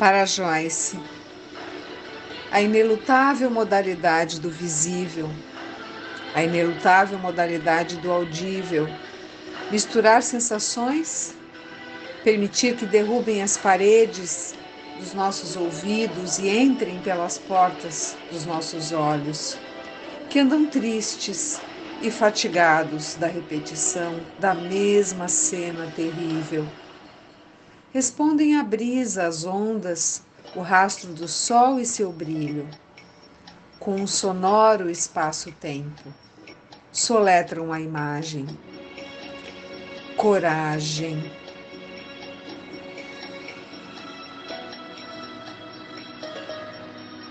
Para Joyce, a inelutável modalidade do visível, a inelutável modalidade do audível, misturar sensações, permitir que derrubem as paredes dos nossos ouvidos e entrem pelas portas dos nossos olhos, que andam tristes e fatigados da repetição da mesma cena terrível Respondem a brisa, as ondas, o rastro do sol e seu brilho. Com um sonoro espaço-tempo, soletram a imagem. Coragem.